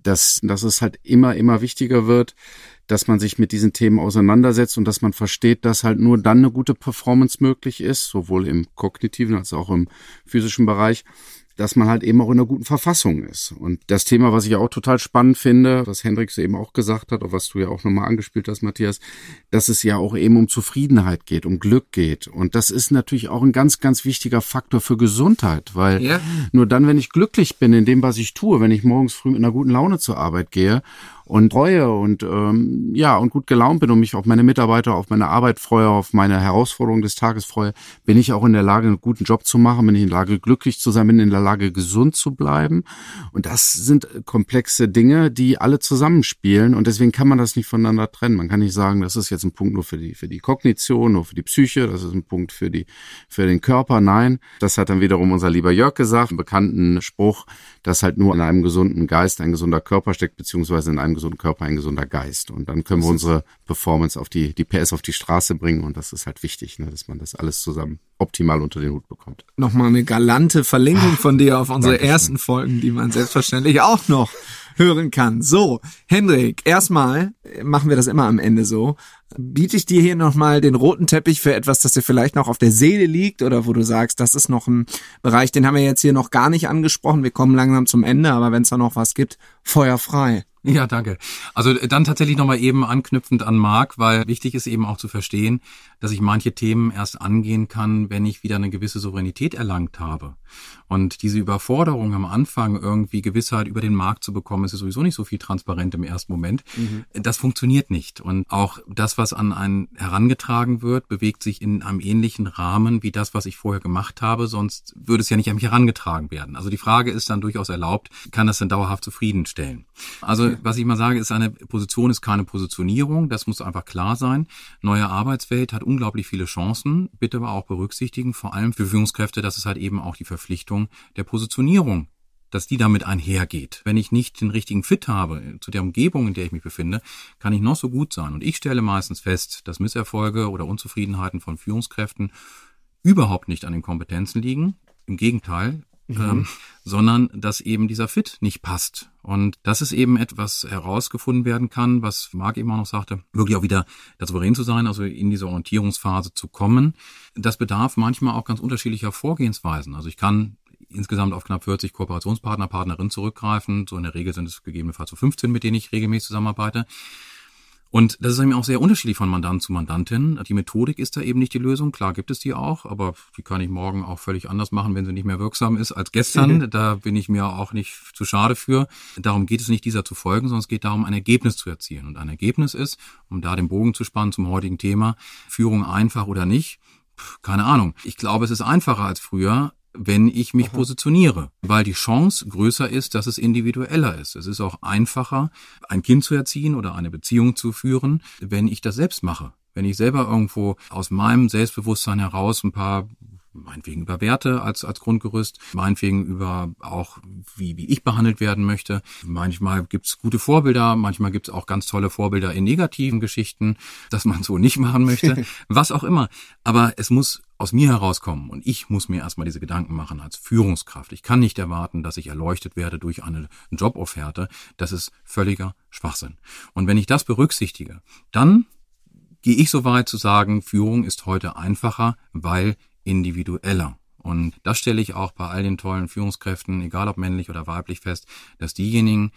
Dass, dass es halt immer, immer wichtiger wird, dass man sich mit diesen Themen auseinandersetzt und dass man versteht, dass halt nur dann eine gute Performance möglich ist, sowohl im kognitiven als auch im physischen Bereich, dass man halt eben auch in einer guten Verfassung ist. Und das Thema, was ich auch total spannend finde, was Hendricks eben auch gesagt hat, oder was du ja auch nochmal angespielt hast, Matthias, dass es ja auch eben um Zufriedenheit geht, um Glück geht. Und das ist natürlich auch ein ganz, ganz wichtiger Faktor für Gesundheit, weil ja. nur dann, wenn ich glücklich bin in dem, was ich tue, wenn ich morgens früh mit einer guten Laune zur Arbeit gehe und treue und ähm, ja und gut gelaunt bin und mich auf meine Mitarbeiter, auf meine Arbeit freue, auf meine Herausforderungen des Tages freue, bin ich auch in der Lage, einen guten Job zu machen, bin ich in der Lage, glücklich zu sein, bin in der Lage, gesund zu bleiben. Und das sind komplexe Dinge, die alle zusammenspielen und deswegen kann man das nicht voneinander trennen. Man kann nicht sagen, das ist jetzt ein Punkt nur für die für die Kognition, nur für die Psyche, das ist ein Punkt für die für den Körper. Nein, das hat dann wiederum unser lieber Jörg gesagt, einen bekannten Spruch, dass halt nur in einem gesunden Geist ein gesunder Körper steckt, beziehungsweise in einem gesunden Körper ein gesunder Geist. Und dann können wir unsere Performance auf die, die PS auf die Straße bringen. Und das ist halt wichtig, ne, dass man das alles zusammen optimal unter den Hut bekommt. Nochmal eine galante Verlinkung von dir auf unsere Dankeschön. ersten Folgen, die man selbstverständlich auch noch hören kann. So, Hendrik, erstmal machen wir das immer am Ende so. Biete ich dir hier nochmal den roten Teppich für etwas, das dir vielleicht noch auf der Seele liegt oder wo du sagst, das ist noch ein Bereich, den haben wir jetzt hier noch gar nicht angesprochen. Wir kommen langsam zum Ende, aber wenn es da noch was gibt, Feuer frei. Ja, danke. Also dann tatsächlich nochmal eben anknüpfend an Marc, weil wichtig ist eben auch zu verstehen, dass ich manche Themen erst angehen kann, wenn ich wieder eine gewisse Souveränität erlangt habe. Und diese Überforderung am Anfang, irgendwie Gewissheit über den Markt zu bekommen, ist sowieso nicht so viel transparent im ersten Moment. Mhm. Das funktioniert nicht. Und auch das, was an einen herangetragen wird, bewegt sich in einem ähnlichen Rahmen wie das, was ich vorher gemacht habe. Sonst würde es ja nicht an mich herangetragen werden. Also die Frage ist dann durchaus erlaubt, kann das denn dauerhaft zufriedenstellen? Also was ich mal sage, ist eine Position ist keine Positionierung. Das muss einfach klar sein. Neue Arbeitswelt hat unglaublich viele Chancen. Bitte aber auch berücksichtigen, vor allem für Führungskräfte, dass es halt eben auch die Verpflichtung der Positionierung dass die damit einhergeht. Wenn ich nicht den richtigen Fit habe zu der Umgebung, in der ich mich befinde, kann ich noch so gut sein. Und ich stelle meistens fest, dass Misserfolge oder Unzufriedenheiten von Führungskräften überhaupt nicht an den Kompetenzen liegen. Im Gegenteil, mhm. ähm, sondern dass eben dieser Fit nicht passt. Und das ist eben etwas herausgefunden werden kann, was Marc eben auch noch sagte, wirklich auch wieder da souverän zu sein, also in diese Orientierungsphase zu kommen. Das bedarf manchmal auch ganz unterschiedlicher Vorgehensweisen. Also ich kann insgesamt auf knapp 40 Kooperationspartner, Partnerinnen zurückgreifen. So in der Regel sind es gegebenenfalls so 15, mit denen ich regelmäßig zusammenarbeite. Und das ist eben auch sehr unterschiedlich von Mandant zu Mandantin. Die Methodik ist da eben nicht die Lösung. Klar gibt es die auch, aber die kann ich morgen auch völlig anders machen, wenn sie nicht mehr wirksam ist als gestern. da bin ich mir auch nicht zu schade für. Darum geht es nicht, dieser zu folgen, sondern es geht darum, ein Ergebnis zu erzielen. Und ein Ergebnis ist, um da den Bogen zu spannen zum heutigen Thema, Führung einfach oder nicht. Keine Ahnung. Ich glaube, es ist einfacher als früher, wenn ich mich Aha. positioniere, weil die Chance größer ist, dass es individueller ist. Es ist auch einfacher, ein Kind zu erziehen oder eine Beziehung zu führen, wenn ich das selbst mache. Wenn ich selber irgendwo aus meinem Selbstbewusstsein heraus ein paar meinetwegen über Werte als, als Grundgerüst, meinetwegen über auch, wie, wie ich behandelt werden möchte. Manchmal gibt's gute Vorbilder, manchmal gibt's auch ganz tolle Vorbilder in negativen Geschichten, dass man so nicht machen möchte, was auch immer. Aber es muss aus mir herauskommen und ich muss mir erstmal diese Gedanken machen als Führungskraft. Ich kann nicht erwarten, dass ich erleuchtet werde durch eine Jobofferte. Das ist völliger Schwachsinn. Und wenn ich das berücksichtige, dann gehe ich so weit zu sagen, Führung ist heute einfacher, weil individueller. Und das stelle ich auch bei all den tollen Führungskräften, egal ob männlich oder weiblich, fest, dass diejenigen,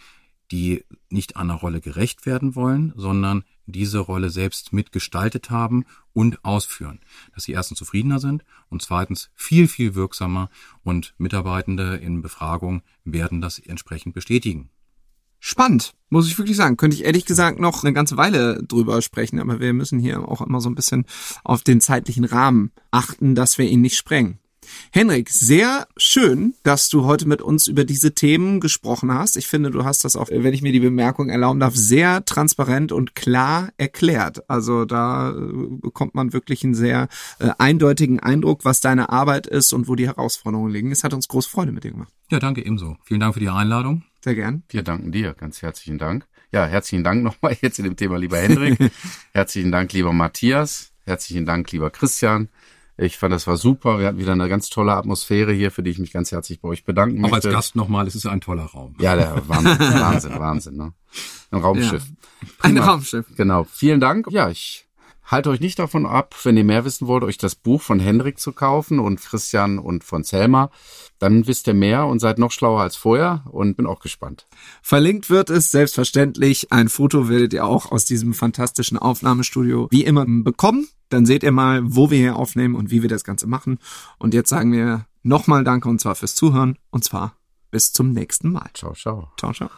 die nicht einer Rolle gerecht werden wollen, sondern diese Rolle selbst mitgestaltet haben und ausführen. Dass sie erstens zufriedener sind und zweitens viel, viel wirksamer und Mitarbeitende in Befragung werden das entsprechend bestätigen. Spannend, muss ich wirklich sagen. Könnte ich ehrlich gesagt noch eine ganze Weile drüber sprechen, aber wir müssen hier auch immer so ein bisschen auf den zeitlichen Rahmen achten, dass wir ihn nicht sprengen. Henrik, sehr schön, dass du heute mit uns über diese Themen gesprochen hast. Ich finde, du hast das auch, wenn ich mir die Bemerkung erlauben darf, sehr transparent und klar erklärt. Also da äh, bekommt man wirklich einen sehr äh, eindeutigen Eindruck, was deine Arbeit ist und wo die Herausforderungen liegen. Es hat uns große Freude mit dir gemacht. Ja, danke ebenso. Vielen Dank für die Einladung. Sehr gern. Wir danken dir. Ganz herzlichen Dank. Ja, herzlichen Dank nochmal jetzt in dem Thema, lieber Hendrik. herzlichen Dank, lieber Matthias. Herzlichen Dank, lieber Christian. Ich fand, das war super. Wir hatten wieder eine ganz tolle Atmosphäre hier, für die ich mich ganz herzlich bei euch bedanken möchte. Auch als Gast nochmal, es ist ein toller Raum. Ja, der Wahnsinn, Wahnsinn, Wahnsinn. Ne? Ein Raumschiff. Ja. Ein Raumschiff. Genau. Vielen Dank. Ja, ich Halte euch nicht davon ab, wenn ihr mehr wissen wollt, euch das Buch von Hendrik zu kaufen und Christian und von Selma. Dann wisst ihr mehr und seid noch schlauer als vorher und bin auch gespannt. Verlinkt wird es selbstverständlich. Ein Foto werdet ihr auch aus diesem fantastischen Aufnahmestudio wie immer bekommen. Dann seht ihr mal, wo wir hier aufnehmen und wie wir das Ganze machen. Und jetzt sagen wir nochmal Danke und zwar fürs Zuhören und zwar bis zum nächsten Mal. Ciao, ciao. Ciao, ciao.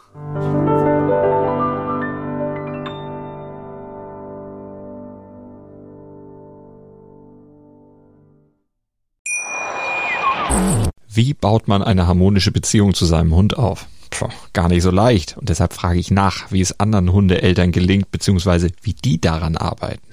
Wie baut man eine harmonische Beziehung zu seinem Hund auf? Puh, gar nicht so leicht. Und deshalb frage ich nach, wie es anderen Hundeeltern gelingt, beziehungsweise wie die daran arbeiten.